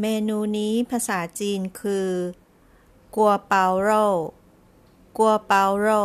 เมนูนี้ภาษาจีนคือ กัวเปาโร่กัวเปาโร่